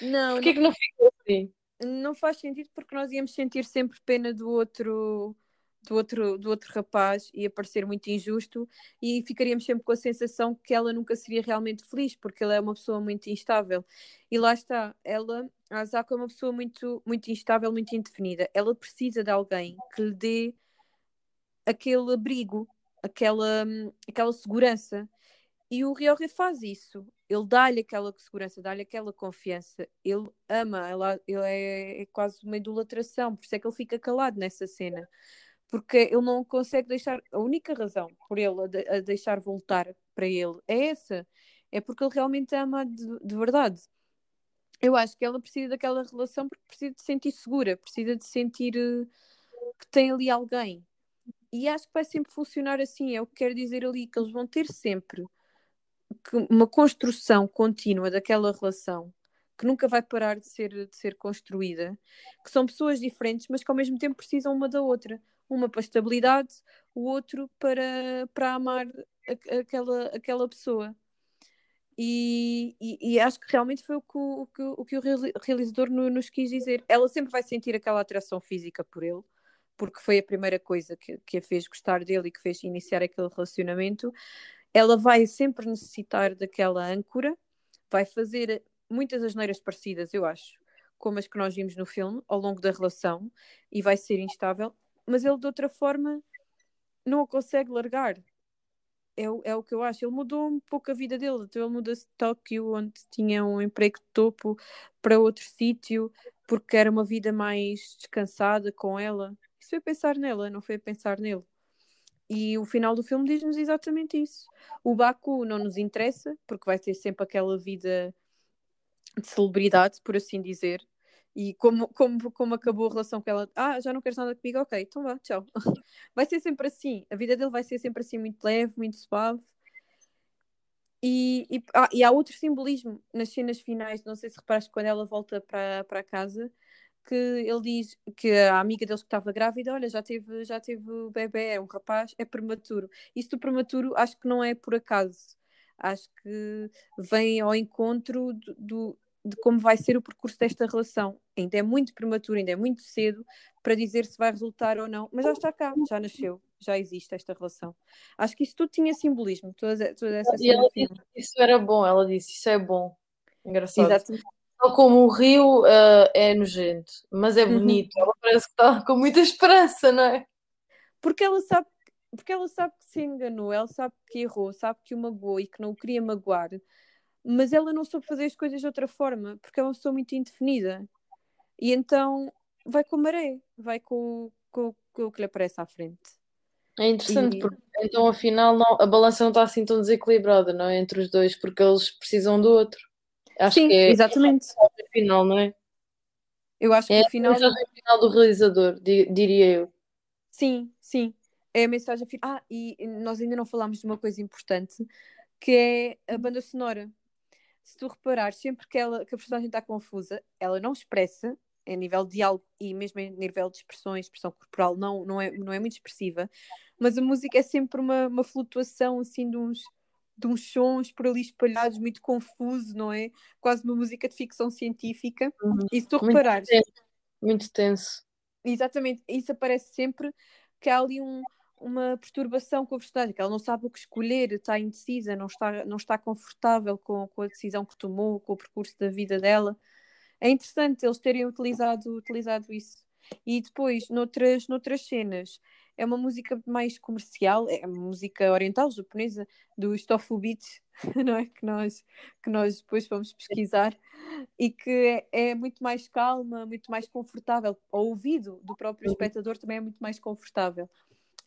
Não. Porquê não... que não ficou assim? Não faz sentido porque nós íamos sentir sempre pena do outro do outro, do outro rapaz ia parecer muito injusto e ficaríamos sempre com a sensação que ela nunca seria realmente feliz, porque ela é uma pessoa muito instável. E lá está, ela, a Asako é uma pessoa muito, muito instável, muito indefinida. Ela precisa de alguém que lhe dê aquele abrigo, aquela, aquela segurança. E o Ryohei faz isso. Ele dá-lhe aquela segurança, dá-lhe aquela confiança. Ele ama, ela, ele é, é quase uma idolatração, por isso é que ele fica calado nessa cena porque ele não consegue deixar. A única razão por ele a, de, a deixar voltar para ele é essa. É porque ele realmente ama de, de, verdade. Eu acho que ela precisa daquela relação porque precisa de se sentir segura, precisa de sentir uh, que tem ali alguém. E acho que vai sempre funcionar assim. É o que quero dizer ali, que eles vão ter sempre uma construção contínua daquela relação que nunca vai parar de ser, de ser construída, que são pessoas diferentes, mas que ao mesmo tempo precisam uma da outra uma para estabilidade, o outro para, para amar a, aquela, aquela pessoa. E, e, e, acho que realmente foi o que o, o, que, o, realizador nos quis dizer. Ela sempre vai sentir aquela atração física por ele, porque foi a primeira coisa que, que a fez gostar dele e que fez iniciar aquele relacionamento. Ela vai sempre necessitar daquela âncora, vai fazer muitas asneiras parecidas, eu acho, como as que nós vimos no filme, ao longo da relação, e vai ser instável mas ele de outra forma não o consegue largar. É, é o que eu acho. Ele mudou um pouco a vida dele. Então ele muda-se de Tóquio, onde tinha um emprego de topo, para outro sítio, porque era uma vida mais descansada com ela. Isso foi pensar nela, não foi pensar nele. E o final do filme diz-nos exatamente isso. O Baku não nos interessa, porque vai ter sempre aquela vida de celebridade, por assim dizer. E como, como, como acabou a relação com ela, ah, já não queres nada comigo, ok, então vá, tchau. Vai ser sempre assim, a vida dele vai ser sempre assim, muito leve, muito suave. E, e, ah, e há outro simbolismo nas cenas finais, não sei se reparaste quando ela volta para, para casa, que ele diz que a amiga deles que estava grávida, olha, já teve, já teve bebê, é um rapaz, é prematuro. Isso do prematuro acho que não é por acaso. Acho que vem ao encontro do de como vai ser o percurso desta relação. Ainda é muito prematuro, ainda é muito cedo para dizer se vai resultar ou não, mas já está cá, já nasceu, já existe esta relação. Acho que isso tudo tinha simbolismo, toda, toda essa E ela disse que isso era bom, ela disse isso é bom. Engraçado. Exatamente. Tal como o rio uh, é nojento, mas é uhum. bonito, uhum. ela parece que está com muita esperança, não é? Porque ela sabe porque ela sabe que se enganou, ela sabe que errou, sabe que o magoou e que não o queria magoar mas ela não soube fazer as coisas de outra forma, porque é uma pessoa muito indefinida. E então vai com a maré, vai com, com, com o que lhe aparece à frente. É interessante, e... porque então afinal não, a balança não está assim tão desequilibrada, não é? Entre os dois, porque eles precisam do outro. Acho Sim, que é exatamente. É final, não é? Eu acho que é final. a mensagem final do realizador, diria eu. Sim, sim. É a mensagem final. Ah, e nós ainda não falámos de uma coisa importante que é a banda sonora se tu reparares, sempre que, ela, que a personagem está confusa, ela não expressa em nível de diálogo e mesmo em nível de expressões, expressão corporal, não, não, é, não é muito expressiva, mas a música é sempre uma, uma flutuação assim de uns, de uns sons por ali espalhados, muito confuso, não é? Quase uma música de ficção científica. Uhum. E se tu muito reparares. Tenso. Muito tenso. Exatamente, isso aparece sempre que há ali um, uma perturbação com a personagem, que ela não sabe o que escolher, está indecisa, não está, não está confortável com, com a decisão que tomou, com o percurso da vida dela. É interessante eles terem utilizado, utilizado isso. E depois, noutras, noutras cenas, é uma música mais comercial, é música oriental, japonesa, do Stofu Beat, não é? Que nós, que nós depois vamos pesquisar, e que é, é muito mais calma, muito mais confortável. Ao ouvido do próprio uhum. espectador também é muito mais confortável.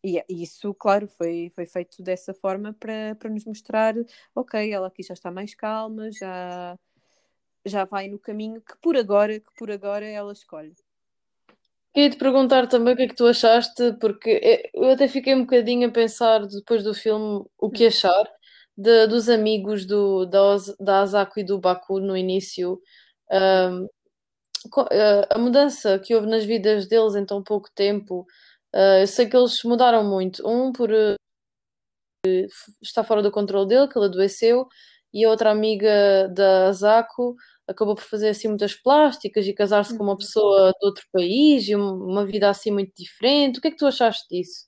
E isso, claro, foi, foi feito dessa forma para, para nos mostrar, ok, ela aqui já está mais calma, já, já vai no caminho que por agora, que por agora ela escolhe. Queria te perguntar também o que é que tu achaste, porque eu até fiquei um bocadinho a pensar depois do filme o que hum. achar de, dos amigos do, da, da Asako e do Baku no início. Um, a mudança que houve nas vidas deles em tão pouco tempo, Uh, eu sei que eles mudaram muito. Um por uh, estar fora do controle dele, que ele adoeceu, e a outra amiga da Asako acabou por fazer assim muitas plásticas e casar-se com uma pessoa de outro país e uma vida assim muito diferente. O que é que tu achaste disso?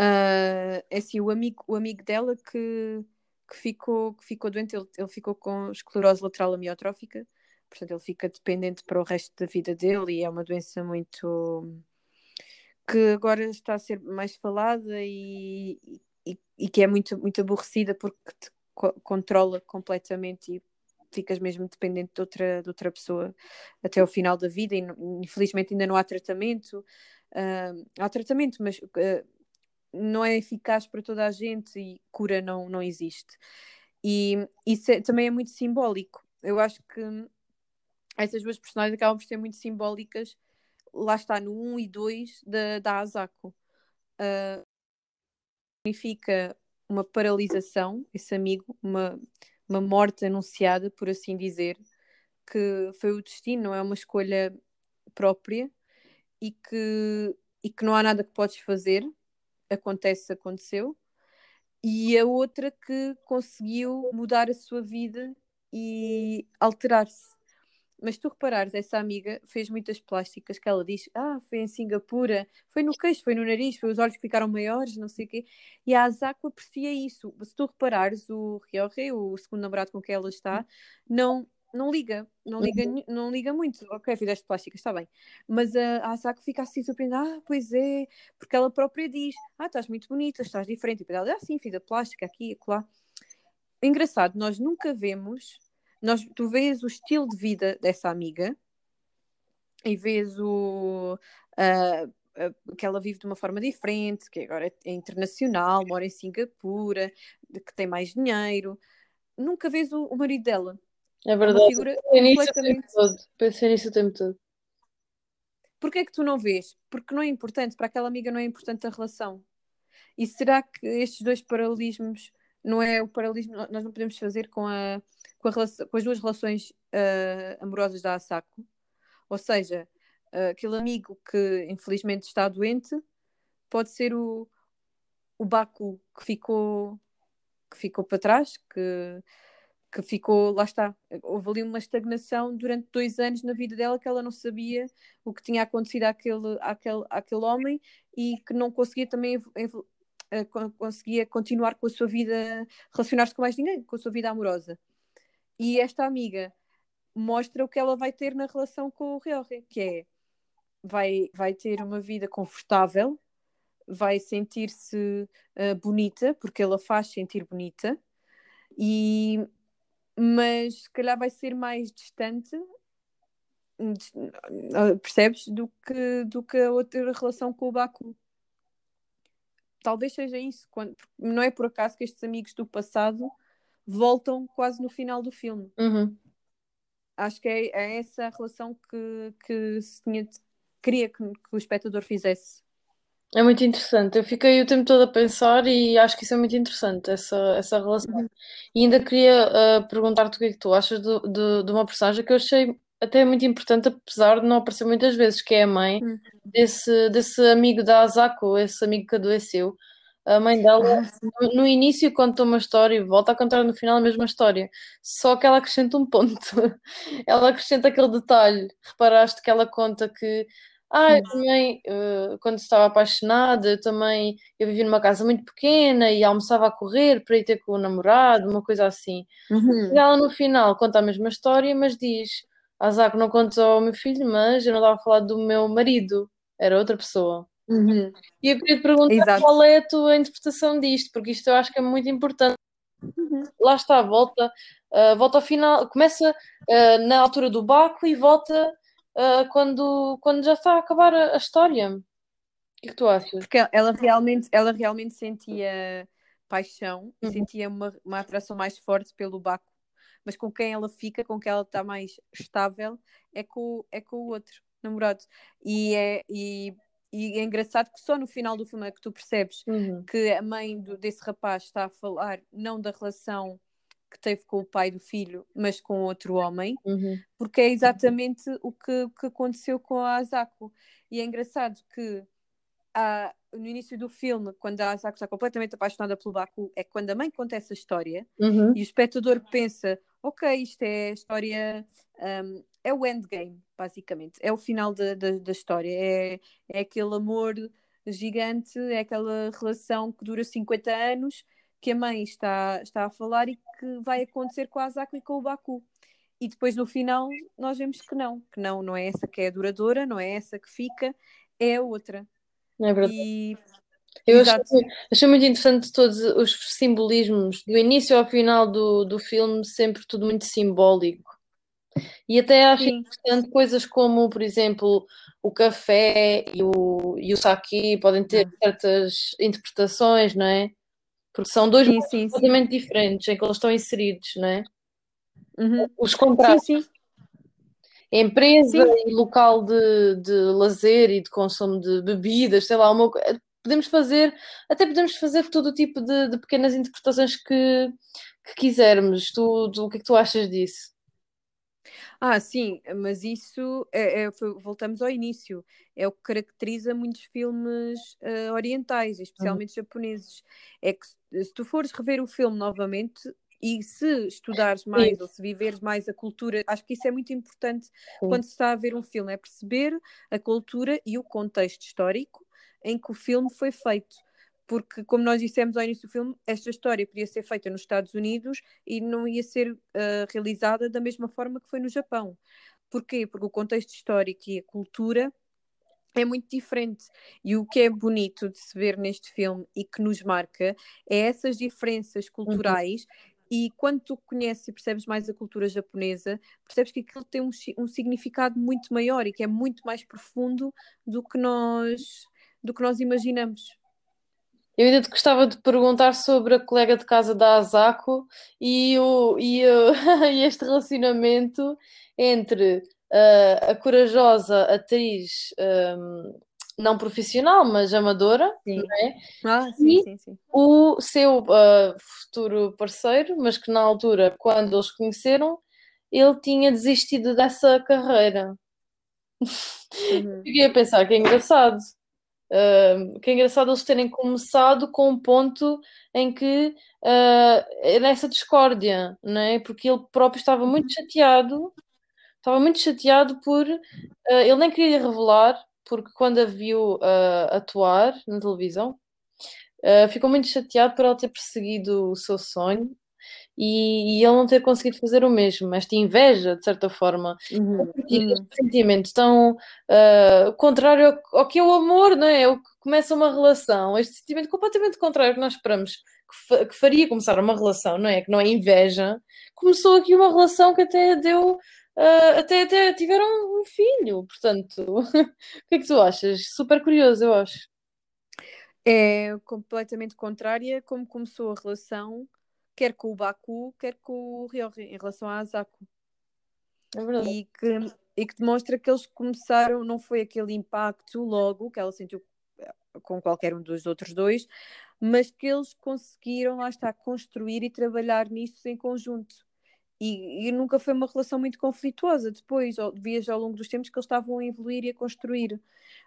Uh, é assim, o amigo, o amigo dela que, que, ficou, que ficou doente, ele, ele ficou com esclerose lateral amiotrófica, portanto ele fica dependente para o resto da vida dele e é uma doença muito que agora está a ser mais falada e, e, e que é muito, muito aborrecida porque te co controla completamente e ficas mesmo dependente de outra, de outra pessoa até o final da vida e infelizmente ainda não há tratamento. Uh, há tratamento, mas uh, não é eficaz para toda a gente e cura não, não existe. E isso é, também é muito simbólico. Eu acho que essas duas personagens acabam por ser muito simbólicas. Lá está, no 1 e 2 da, da Asako. Uh, significa uma paralisação, esse amigo, uma, uma morte anunciada, por assim dizer, que foi o destino, não é uma escolha própria e que, e que não há nada que podes fazer, acontece, aconteceu. E a outra que conseguiu mudar a sua vida e alterar-se mas tu reparares, essa amiga fez muitas plásticas que ela diz: Ah, foi em Singapura, foi no queixo, foi no nariz, foi os olhos que ficaram maiores, não sei o quê. E a Asako aprecia isso. Se tu reparares, o Ryohei, o segundo namorado com quem ela está, não, não liga, não liga, uhum. não liga muito. Ok, fizeste plásticas, está bem. Mas a, a Asako fica assim surpreendida: Ah, pois é, porque ela própria diz: Ah, estás muito bonita, estás diferente. E ela diz: Ah, sim, fiz a plástica aqui e lá. Engraçado, nós nunca vemos nós, tu vês o estilo de vida dessa amiga e vês o, uh, que ela vive de uma forma diferente, que agora é internacional, mora em Singapura, que tem mais dinheiro. Nunca vês o, o marido dela. É verdade. É Pensei nisso o tempo todo. Pensei nisso o tempo todo. Porquê é que tu não vês? Porque não é importante, para aquela amiga não é importante a relação. E será que estes dois paralelismos não é o paralelismo nós não podemos fazer com a com, relação, com as duas relações uh, amorosas da Asako. Ou seja, uh, aquele amigo que infelizmente está doente pode ser o, o Baku que ficou, que ficou para trás, que, que ficou, lá está, houve ali uma estagnação durante dois anos na vida dela que ela não sabia o que tinha acontecido àquele, àquele, àquele homem e que não conseguia também uh, conseguia continuar com a sua vida, relacionar-se com mais ninguém, com a sua vida amorosa. E esta amiga mostra o que ela vai ter na relação com o Ryohei, que é vai, vai ter uma vida confortável, vai sentir-se uh, bonita, porque ela faz sentir bonita, e mas se calhar vai ser mais distante ah, percebes? Do que, do que a outra relação com o Baku. Talvez seja isso quando, não é por acaso que estes amigos do passado voltam quase no final do filme. Uhum. Acho que é, é, essa a relação que, que se tinha, queria que, que, o espectador fizesse. É muito interessante. Eu fiquei o tempo todo a pensar e acho que isso é muito interessante, essa, essa relação. Uhum. E ainda queria uh, perguntar-te o que é que tu achas de, de, de, uma personagem que eu achei até muito importante, apesar de não aparecer muitas vezes, que é a mãe uhum. desse, desse amigo da Asako, esse amigo que adoeceu. A mãe dela, ah, no início, conta uma história e volta a contar no final a mesma história. Só que ela acrescenta um ponto. ela acrescenta aquele detalhe. Reparaste que ela conta que. Ah, eu também, uh, quando estava apaixonada, eu também eu vivia numa casa muito pequena e almoçava a correr para ir ter com o namorado, uma coisa assim. Uhum. E ela no final conta a mesma história, mas diz: Azar, não conto ao meu filho, mas eu não estava a falar do meu marido, era outra pessoa. Uhum. E eu queria te perguntar Exato. qual é a tua interpretação disto, porque isto eu acho que é muito importante. Uhum. Lá está, volta, uh, volta ao final, começa uh, na altura do Baco e volta uh, quando, quando já está a acabar a, a história. O que, é que tu achas? Porque ela realmente, ela realmente sentia paixão e uhum. sentia uma, uma atração mais forte pelo Baco, mas com quem ela fica, com quem ela está mais estável, é com, é com o outro namorado. E, é, e e é engraçado que só no final do filme é que tu percebes uhum. que a mãe do, desse rapaz está a falar não da relação que teve com o pai do filho, mas com outro homem, uhum. porque é exatamente o que, que aconteceu com a Asako. E é engraçado que há, no início do filme, quando a Asako está completamente apaixonada pelo Baku, é quando a mãe conta essa história Uhum. e o espectador pensa: ok, isto é a história, um, é o endgame, basicamente, é o final da, da, da história, é, é aquele amor gigante, é aquela relação que dura 50 anos que a mãe está, está a falar e que vai acontecer com a Asako e com o Baku. E depois no final nós vemos que não, que não, não é essa que é duradoura, não é essa que fica, é a outra. É verdade. E Eu achei, achei muito interessante todos os simbolismos, do início ao final do, do filme, sempre tudo muito simbólico. E até acho sim, interessante coisas como, por exemplo, o café e o, e o sake podem ter certas interpretações, não é? Porque são dois sim, sim, sim. completamente diferentes em que eles estão inseridos, não é? Uhum. Os Sim, contratos, sim. empresa Sim. e local de, de lazer e de consumo de bebidas, sei lá, uma, podemos fazer, até podemos fazer todo o tipo de, de pequenas interpretações que, que quisermos. Tu, tu- o que é que tu achas disso? Ah, sim, mas isso é, é- voltamos ao início. É o que caracteriza muitos filmes eh, orientais, especialmente japoneses. É que se, tu fores rever o filme novamente e se estudares mais ou se viveres mais a cultura, acho que isso é muito importante Sim. quando se está a ver um filme, é perceber a cultura e o contexto histórico em que o filme foi feito. Porque, como nós dissemos ao início do filme, esta história podia ser feita nos Estados Unidos e não ia ser eh, realizada da mesma forma que foi no Japão. Porquê? Porque o contexto histórico e a cultura é muito diferente. E o que é bonito de se ver neste filme e que nos marca é essas diferenças culturais. E quando tu conheces e percebes mais a cultura japonesa, percebes que aquilo tem um, um significado muito maior e que é muito mais profundo do que nós, do que nós imaginamos. Eu ainda te gostava de perguntar sobre a colega de casa da Asako e, o, e, o- e este relacionamento entre ah, a corajosa atriz ahm, não profissional, mas amadora, Sim. é? Ah, sim, E- sim, sim. o seu ah, futuro parceiro, mas que na altura, quando eles conheceram, ele tinha desistido dessa carreira. Uhum. Fiquei a pensar que é engraçado. Que é engraçado eles terem começado com um ponto em que é nessa discórdia, não é? Porque ele próprio estava muito chateado, estava muito chateado por ah, ele nem queria revelar, porque quando a viu ah, atuar na televisão, ficou muito chateado por ela ter perseguido o seu sonho e, e ele não ter conseguido fazer o mesmo, esta inveja, de certa forma. Uhum. Uhum. este sentimento tão ah, contrário ao, ao que é o amor, não é? É o que começa uma relação. Este sentimento completamente contrário que nós esperamos que, fa- que faria começar uma relação, não é? Que não é inveja. Começou aqui uma relação que até deu. ah, até, até tiveram um filho, portanto, o que é que tu achas? Super curioso, eu acho. É completamente contrária como começou a relação, quer com o Baku, quer com o Ryohei, em relação à Asako. É verdade. E que, e que demonstra que eles começaram, não foi aquele impacto logo que ela sentiu eh, com qualquer um dos outros dois, mas que eles conseguiram, lá está, construir e trabalhar nisso em conjunto. E, e nunca foi uma relação muito conflituosa. Depois, vias ao longo dos tempos que eles estavam a evoluir e a construir.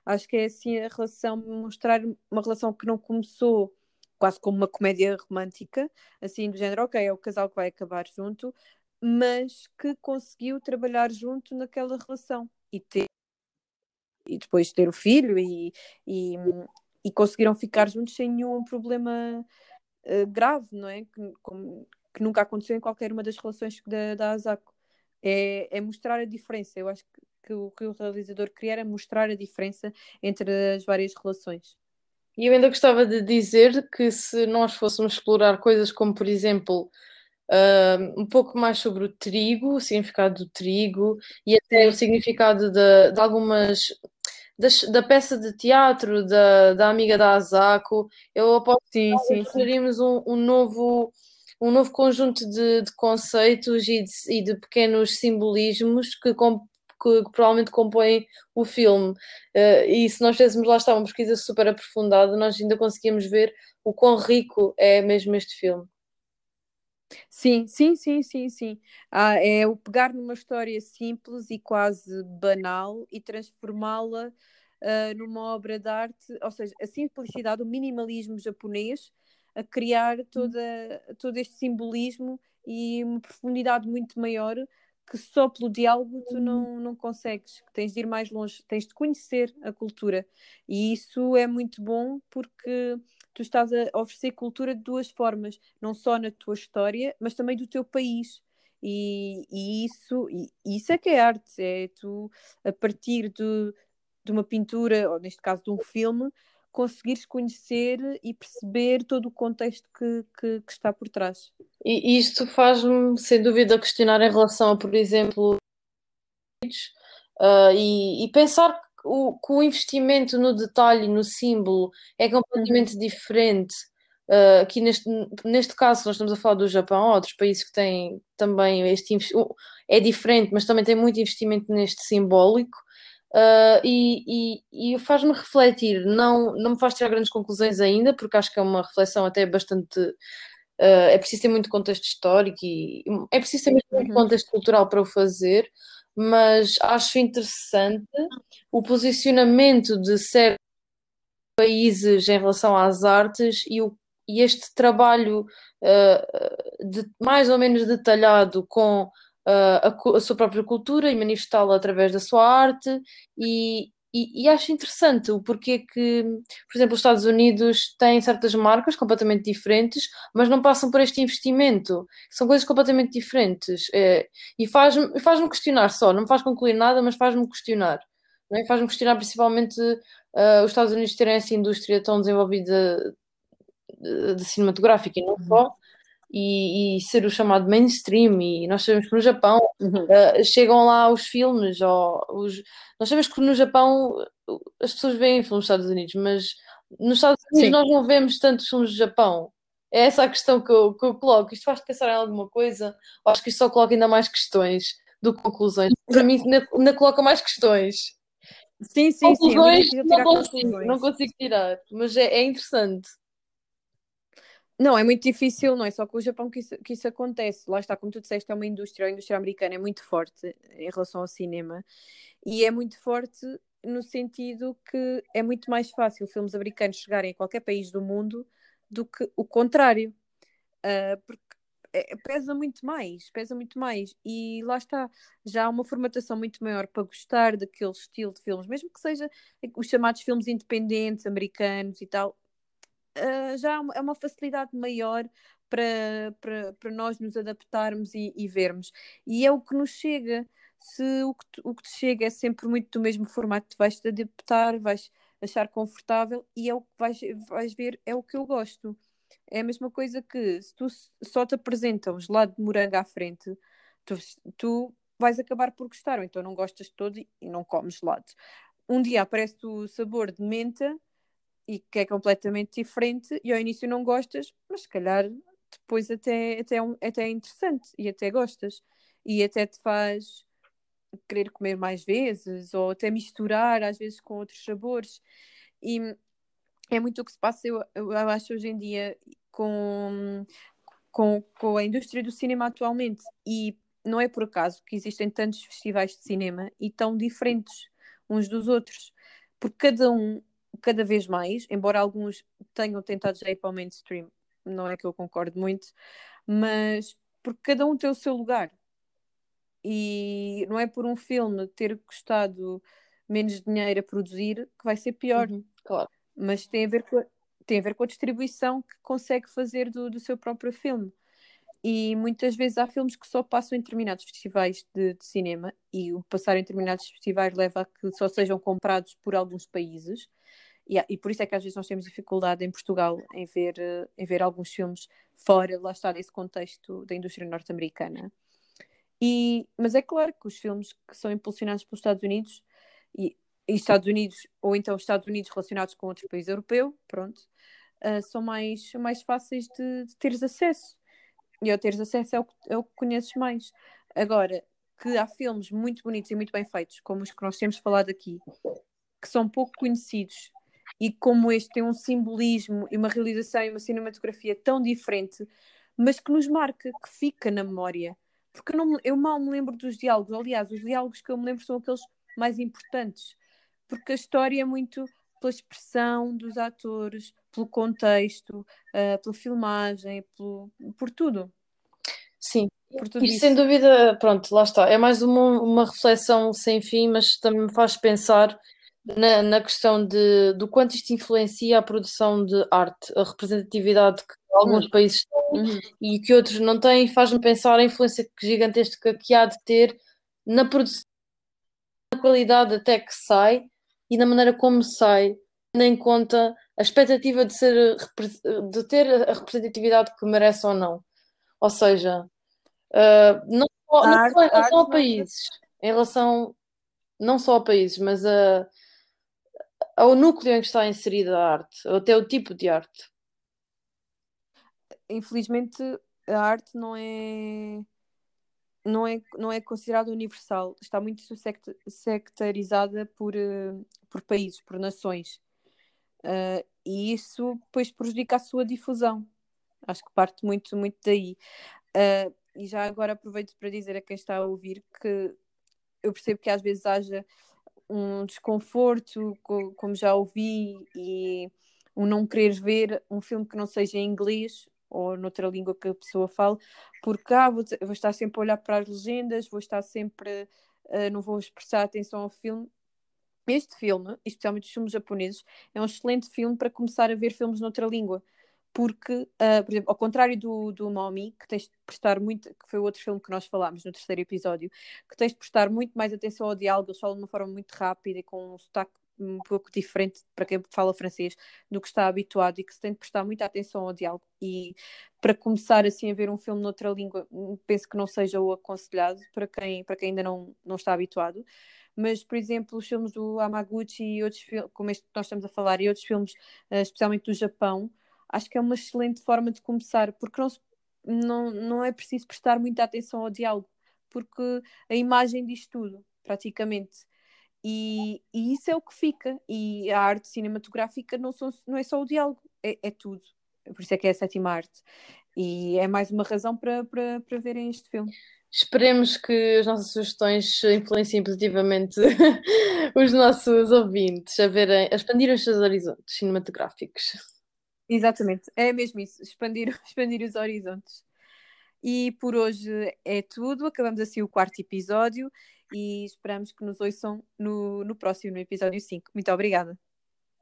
Acho que é assim a relação, mostrar uma relação que não começou quase como uma comédia romântica, assim do género, ok, é o casal que vai acabar junto, mas que conseguiu trabalhar junto naquela relação e ter e depois ter o filho e, e, e conseguiram ficar juntos sem nenhum problema eh, grave, não é? Que, como- que nunca aconteceu em qualquer uma das relações da, da Asako. É, é mostrar a diferença. Eu acho que, que o que o realizador queria era mostrar a diferença entre as várias relações. E eu ainda gostava de dizer que se nós fôssemos explorar coisas como, por exemplo, ah, um pouco mais sobre o trigo, o significado do trigo e até o significado de, de algumas das- da peça de teatro da, da amiga da Asako, eu aposto Sim, que encontraríamos um, um novo um novo conjunto de, de conceitos e de, e de pequenos simbolismos que, com- que- que provavelmente compõem o filme. Eh, e se nós fizéssemos lá está uma pesquisa super aprofundada, nós ainda conseguíamos ver o quão rico é mesmo este filme. Sim, sim, sim, sim, sim. Ah, é o pegar numa história simples e quase banal e transformá-la uh, numa obra de arte, ou seja, a simplicidade, o minimalismo japonês, a criar toda, todo este simbolismo e uma profundidade muito maior que só pelo diálogo tu não, não consegues, tens de ir mais longe, tens de conhecer a cultura. E isso é muito bom porque tu estás a oferecer cultura de duas formas, não só na tua história, mas também do teu país. E, e isso, e, isso é que é arte, é tu, a partir de, de uma pintura, ou neste caso de um filme, conseguires conhecer e perceber todo o contexto que, que, que está por trás. E isto faz-me, sem dúvida, questionar em relação a, por exemplo, uh, e, e, pensar que o, que o, investimento no detalhe, no símbolo, é completamente uhum. diferente. Uh, aqui neste, neste caso, nós estamos a falar do Japão, outros países que têm também este é diferente, mas também tem muito investimento neste simbólico. Uh, e, e, e faz-me refletir, não, não me faz tirar grandes conclusões ainda, porque acho que é uma reflexão até bastante. Uh, é preciso ter muito contexto histórico e é preciso ter muito uhum. contexto cultural para o fazer, mas acho interessante o posicionamento de certos países em relação às artes e, o, e este trabalho uh, de, mais ou menos detalhado com a, a, sua própria cultura e manifestá-la através da sua arte e, e, e, acho interessante o porquê que, por exemplo, os Estados Unidos têm certas marcas completamente diferentes, mas não passam por este investimento. São coisas completamente diferentes. É, e faz-me faz questionar só, não me faz concluir nada, mas faz-me questionar. É? Faz-me questionar principalmente uh, os Estados Unidos terem essa indústria tão desenvolvida de, de cinematográfica e não uhum. só, e, e, ser o chamado mainstream. E nós sabemos que no Japão uhum. uh, chegam lá os filmes, ou os... nós sabemos que no Japão as pessoas veem filmes dos Estados Unidos, mas nos Estados Unidos Sim. nós não vemos tantos filmes do Japão. É essa a questão que eu, que eu coloco. Isto faz pensar em alguma coisa? Ou acho que isto só coloca ainda mais questões do que conclusões. Para mim, ainda, ainda coloca mais questões. Sim, sim, conclusões, sim. Não consigo, não consigo tirar, mas é, é interessante. Não, é muito difícil, não é só com o Japão que isso, que isso acontece. Lá está, como tu disseste, é uma indústria, a indústria americana é muito forte em relação ao cinema e é muito forte no sentido que é muito mais fácil filmes americanos chegarem a qualquer país do mundo do que o contrário. Uh, porque é, pesa muito mais, pesa muito mais. E lá está, já há uma formatação muito maior para gostar daquele estilo de filmes, mesmo que seja os chamados filmes independentes, americanos e tal, uh, já é uma facilidade maior para, para, para nós nos adaptarmos e, e, vermos. E é o que nos chega. Se o que, te, o que te chega é sempre muito do mesmo formato, tu vais te adaptar, vais achar confortável e é o que vais, vais ver, é o que eu gosto. É a mesma coisa que se tu só te apresentam gelado de morango à frente, tu, tu vais acabar por gostar, ou então não gostas de todo e não comes gelado. Um dia aparece o sabor de menta e que é completamente diferente e ao início não gostas, mas se calhar depois até, até, é, um, até é interessante e até gostas. E até te faz querer comer mais vezes ou até misturar às vezes com outros sabores. E é muito o que se passa eu, eu acho hoje em dia com, com, com a indústria do cinema atualmente. E não é por acaso que existem tantos festivais de cinema e tão diferentes uns dos outros porque cada um cada vez mais, embora alguns tenham tentado já ir para o mainstream, não é que eu concordo muito, mas porque cada um tem o seu lugar. E não é por um filme ter custado menos dinheiro a produzir que vai ser pior. Uhum, claro. Mas tem a ver com a, tem a ver com a distribuição que consegue fazer do, do seu próprio filme. E muitas vezes há filmes que só passam em determinados festivais de, de, cinema, e o passar em determinados festivais leva a que só sejam comprados por alguns países, e, por isso é que às vezes nós temos dificuldade em Portugal em ver, eh, em ver alguns filmes fora, lá está, desse contexto da indústria norte-americana. E, mas é claro que os filmes que são impulsionados pelos Estados Unidos e, e Estados Unidos, ou então Estados Unidos relacionados com outro país europeu, pronto, uh, são mais, mais fáceis de, de, teres acesso. E ao teres acesso é o, é o que conheces mais. Agora, que há filmes muito bonitos e muito bem feitos, como os que nós temos falado aqui, que são pouco conhecidos e como este tem um simbolismo e uma realização e uma cinematografia tão diferente, mas que nos marca, que fica na memória. Porque eu, não, eu mal me lembro dos diálogos. Aliás, os diálogos que eu me lembro são aqueles mais importantes. porque a história é muito pela expressão dos atores, pelo contexto, uh, pela filmagem, pelo, por tudo. Sim, e sem dúvida, pronto, lá está. É mais uma, uma reflexão sem fim, mas também me faz pensar na, na questão de, do quanto isto influencia a produção de arte, a representatividade que alguns uhum. países têm uhum. e que outros não têm, faz-me pensar a influência gigantesca que há de ter na produção, na qualidade até que sai e na maneira como sai, tendo em conta a expectativa de, ser, de ter a representatividade que merece ou não. Ou seja, uh, não, só, não só em relação a países, em relação não só a países, mas a, ao núcleo em que está inserida a arte, ou até o tipo de arte. Infelizmente, a arte não é não é, não é considerada universal, está muito sectarizada por, uh, por países, por nações. Uh, e isso depois prejudica a sua difusão. Acho que parte muito, muito daí. Uh, e já agora aproveito para dizer a quem está a ouvir que eu percebo que às vezes haja um desconforto, como já ouvi, e um não querer ver um filme que não seja em inglês ou noutra língua que a pessoa fale, porque ah, vou, vou estar sempre a olhar para as legendas, vou estar sempre, uh, não vou prestar atenção ao filme. Este filme, especialmente os filmes japoneses, é um excelente filme para começar a ver filmes noutra língua porque, uh, por exemplo, ao contrário do, do que tens de prestar muito, que foi outro filme que nós falámos no terceiro episódio, que tens de prestar muito mais atenção ao diálogo, eles falam de uma forma muito rápida e com um sotaque um pouco diferente para quem fala francês do que está habituado e que se tem de prestar muita atenção ao diálogo. E para começar assim a ver um filme noutra língua hum, penso que não seja o aconselhado para quem, para quem ainda não, não está habituado. Mas por exemplo os filmes do Amaguchi e outros como este que nós estamos a falar e outros filmes uh, especialmente do Japão acho que é uma excelente forma de começar, porque não, não, não é preciso prestar muita atenção ao diálogo, porque a imagem diz tudo, praticamente. E, e isso é o que fica. E a arte cinematográfica não, são, não é só o diálogo, é, é tudo. Por isso é que é a sétima arte. E é mais uma razão para, para, para verem este filme. Esperemos que as nossas sugestões influenciem positivamente os nossos ouvintes a verem, a expandir os seus horizontes cinematográficos. Exatamente, é mesmo isso, expandir, expandir os horizontes. E por hoje é tudo, acabamos assim o quarto episódio e esperamos que nos ouçam no, no próximo, no episódio 5. Muito obrigada.